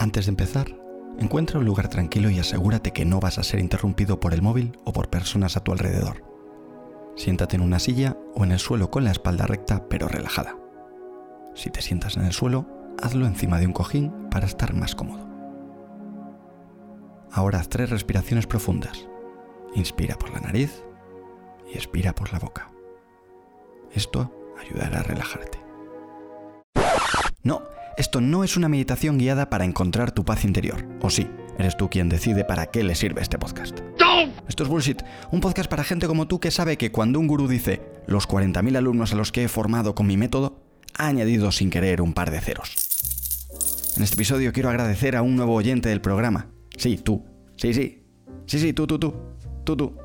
Antes de empezar, encuentra un lugar tranquilo y asegúrate que no vas a ser interrumpido por el móvil o por personas a tu alrededor. Siéntate en una silla o en el suelo con la espalda recta pero relajada. Si te sientas en el suelo, hazlo encima de un cojín para estar más cómodo. Ahora haz tres respiraciones profundas. Inspira por la nariz y expira por la boca. Esto ayudará a relajarte. No, esto no es una meditación guiada para encontrar tu paz interior. O sí, eres tú quien decide para qué le sirve este podcast. Esto es bullshit. Un podcast para gente como tú que sabe que cuando un gurú dice los 40.000 alumnos a los que he formado con mi método, ha añadido sin querer un par de ceros. En este episodio quiero agradecer a un nuevo oyente del programa. Sí, tú. Sí, sí. Sí, sí, tú, tú, tú. Tú, tú.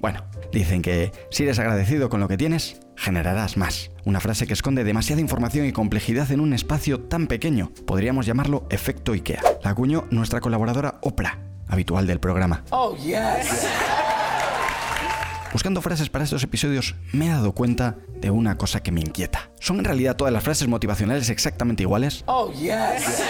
Bueno, dicen que si eres agradecido con lo que tienes, generarás más. Una frase que esconde demasiada información y complejidad en un espacio tan pequeño. Podríamos llamarlo efecto IKEA. La acuñó nuestra colaboradora Oprah, habitual del programa. Oh, yes. Buscando frases para estos episodios me he dado cuenta de una cosa que me inquieta. ¿Son en realidad todas las frases motivacionales exactamente iguales? Oh, yes.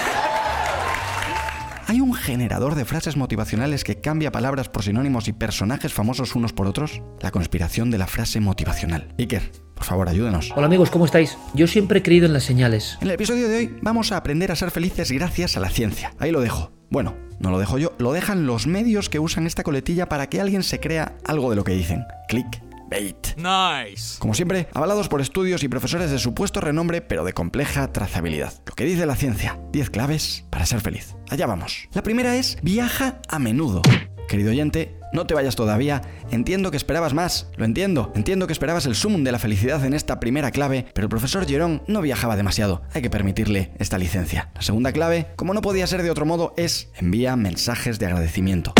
¿Hay un generador de frases motivacionales que cambia palabras por sinónimos y personajes famosos unos por otros? La conspiración de la frase motivacional. Iker, por favor, ayúdenos. Hola amigos, ¿cómo estáis? Yo siempre he creído en las señales. En el episodio de hoy vamos a aprender a ser felices gracias a la ciencia. Ahí lo dejo. Bueno, no lo dejo yo, lo dejan los medios que usan esta coletilla para que alguien se crea algo de lo que dicen. Click Bait. Nice. Como siempre, avalados por estudios y profesores de supuesto renombre, pero de compleja trazabilidad. Lo que dice la ciencia, 10 claves para ser feliz. Allá vamos. La primera es viaja a menudo. Querido oyente, no te vayas todavía, entiendo que esperabas más, lo entiendo, entiendo que esperabas el sumum de la felicidad en esta primera clave, pero el profesor Jerón no viajaba demasiado, hay que permitirle esta licencia. La segunda clave, como no podía ser de otro modo, es envía mensajes de agradecimiento.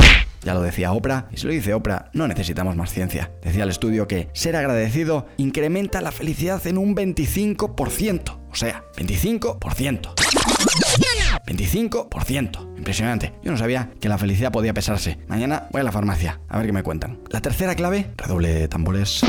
Ya lo decía Oprah, y si lo dice Oprah, no necesitamos más ciencia. Decía el estudio que ser agradecido incrementa la felicidad en un 25%. O sea, 25%. 25%. Impresionante. Yo no sabía que la felicidad podía pesarse. Mañana voy a la farmacia, a ver qué me cuentan. La tercera clave, redoble de tambores.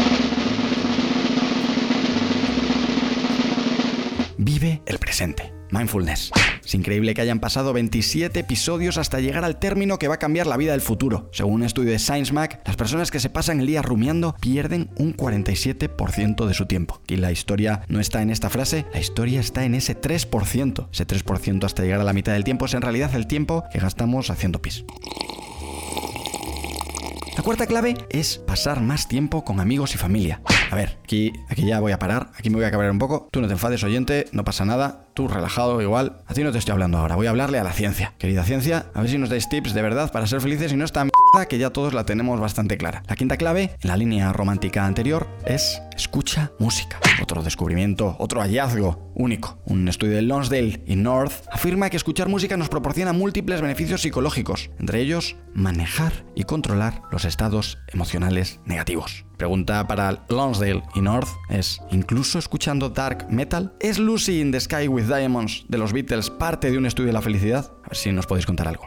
Vive el presente. Mindfulness. Es increíble que hayan pasado 27 episodios hasta llegar al término que va a cambiar la vida del futuro. Según un estudio de Science Mac, las personas que se pasan el día rumiando pierden un 47% de su tiempo. Y la historia no está en esta frase, la historia está en ese 3%. Ese 3% hasta llegar a la mitad del tiempo es en realidad el tiempo que gastamos haciendo pis. La cuarta clave es pasar más tiempo con amigos y familia. A ver, aquí, aquí ya voy a parar, aquí me voy a cabrear un poco. Tú no te enfades, oyente, no pasa nada. Tú relajado igual. A ti no te estoy hablando ahora, voy a hablarle a la ciencia. Querida ciencia, a ver si nos dais tips de verdad para ser felices y no esta que ya todos la tenemos bastante clara. La quinta clave, en la línea romántica anterior, es escucha música. Otro descubrimiento, otro hallazgo único. Un estudio de Lonsdale y North afirma que escuchar música nos proporciona múltiples beneficios psicológicos, entre ellos manejar y controlar los estados emocionales negativos. Pregunta para Lonsdale y North es, ¿incluso escuchando dark metal? ¿Es Lucy in the Sky with Diamonds de los Beatles parte de un estudio de la felicidad? A ver si nos podéis contar algo.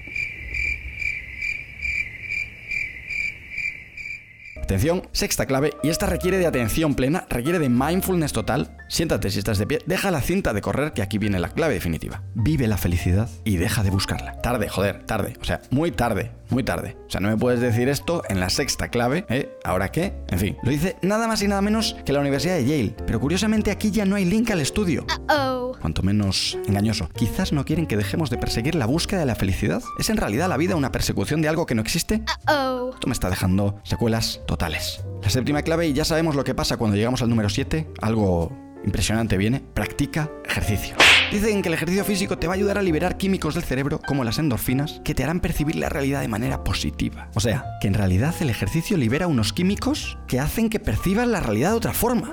Atención, sexta clave, y esta requiere de atención plena, requiere de mindfulness total. Siéntate si estás de pie, deja la cinta de correr, que aquí viene la clave definitiva. Vive la felicidad y deja de buscarla. Tarde, joder, tarde, o sea, muy tarde, muy tarde. O sea, no me puedes decir esto en la sexta clave, ¿eh? ¿Ahora qué? En fin, lo dice nada más y nada menos que la Universidad de Yale. Pero curiosamente aquí ya no hay link al estudio. Uh Cuanto menos engañoso. Quizás no quieren que dejemos de perseguir la búsqueda de la felicidad. ¿Es en realidad la vida una persecución de algo que no existe? Uh Esto me está dejando secuelas totales. La séptima clave, y ya sabemos lo que pasa cuando llegamos al número 7, algo impresionante viene, practica ejercicio. Dicen que el ejercicio físico te va a ayudar a liberar químicos del cerebro como las endorfinas que te harán percibir la realidad de manera positiva. O sea, que en realidad el ejercicio libera unos químicos que hacen que percibas la realidad de otra forma.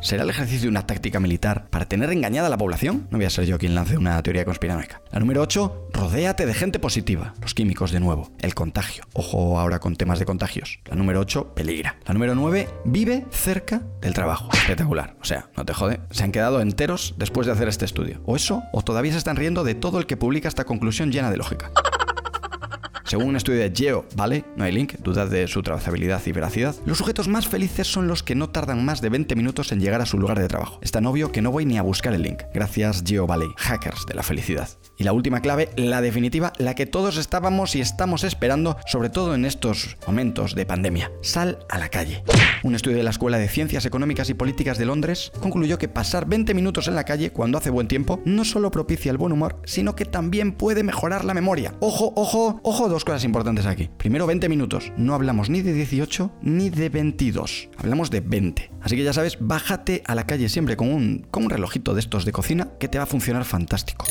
¿Será el ejercicio una táctica militar para tener engañada a la población? No voy a ser yo quien lance una teoría conspiranoica. La número 8, rodéate de gente positiva. Los químicos de nuevo. El contagio. Ojo ahora con temas de contagios. La número 8, peligra. La número 9, vive cerca del trabajo. Espectacular. O sea, no te jode. Se han quedado enteros después de hacer este estudio. O eso, o todavía se están riendo de todo el que publica esta conclusión llena de lógica. Según un estudio de Geo, ¿vale? No hay link, dudas de su trazabilidad y veracidad. Los sujetos más felices son los que no tardan más de 20 minutos en llegar a su lugar de trabajo. Es tan obvio que no voy ni a buscar el link. Gracias Geo Valley, hackers de la felicidad. Y la última clave, la definitiva, la que todos estábamos y estamos esperando, sobre todo en estos momentos de pandemia. Sal a la calle. Un estudio de la Escuela de Ciencias Económicas y Políticas de Londres concluyó que pasar 20 minutos en la calle cuando hace buen tiempo no solo propicia el buen humor, sino que también puede mejorar la memoria. Ojo, ojo, ojo, dos cosas importantes aquí. Primero, 20 minutos. No hablamos ni de 18 ni de 22. Hablamos de 20. Así que ya sabes, bájate a la calle siempre con un, con un relojito de estos de cocina que te va a funcionar fantástico.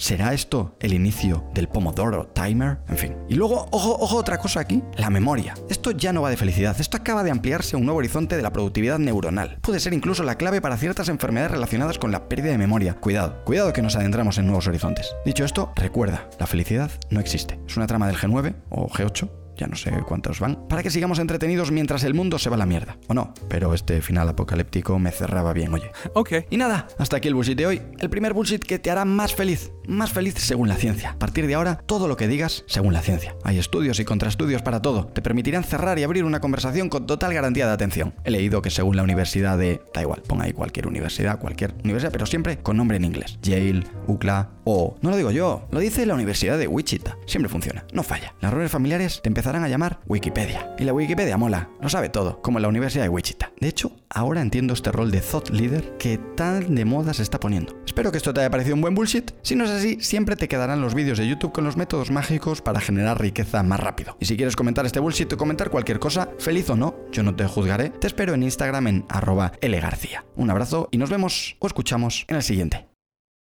¿Será esto el inicio del Pomodoro Timer? En fin. Y luego, ojo, ojo, otra cosa aquí, la memoria. Esto ya no va de felicidad, esto acaba de ampliarse a un nuevo horizonte de la productividad neuronal. Puede ser incluso la clave para ciertas enfermedades relacionadas con la pérdida de memoria. Cuidado, cuidado que nos adentramos en nuevos horizontes. Dicho esto, recuerda, la felicidad no existe. Es una trama del G9 o G8 ya no sé cuántos van, para que sigamos entretenidos mientras el mundo se va a la mierda. O no, pero este final apocalíptico me cerraba bien, oye. Ok. Y nada, hasta aquí el bullshit de hoy. El primer bullshit que te hará más feliz. Más feliz según la ciencia. A partir de ahora, todo lo que digas según la ciencia. Hay estudios y contraestudios para todo. Te permitirán cerrar y abrir una conversación con total garantía de atención. He leído que según la universidad de... Da igual, ponga ahí cualquier universidad, cualquier universidad, pero siempre con nombre en inglés. Yale, UCLA o... No lo digo yo, lo dice la Universidad de Wichita. Siempre funciona, no falla. Las reuniones familiares te empezarán a llamar Wikipedia. Y la Wikipedia mola, lo sabe todo, como la Universidad de Wichita. De hecho, ahora entiendo este rol de thought leader que tan de moda se está poniendo. Espero que esto te haya parecido un buen bullshit. Si no es así, siempre te quedarán los vídeos de YouTube con los métodos mágicos para generar riqueza más rápido. Y si quieres comentar este bullshit o comentar cualquier cosa, feliz o no, yo no te juzgaré. Te espero en Instagram en arroba lgarcía. Un abrazo y nos vemos o escuchamos en el siguiente.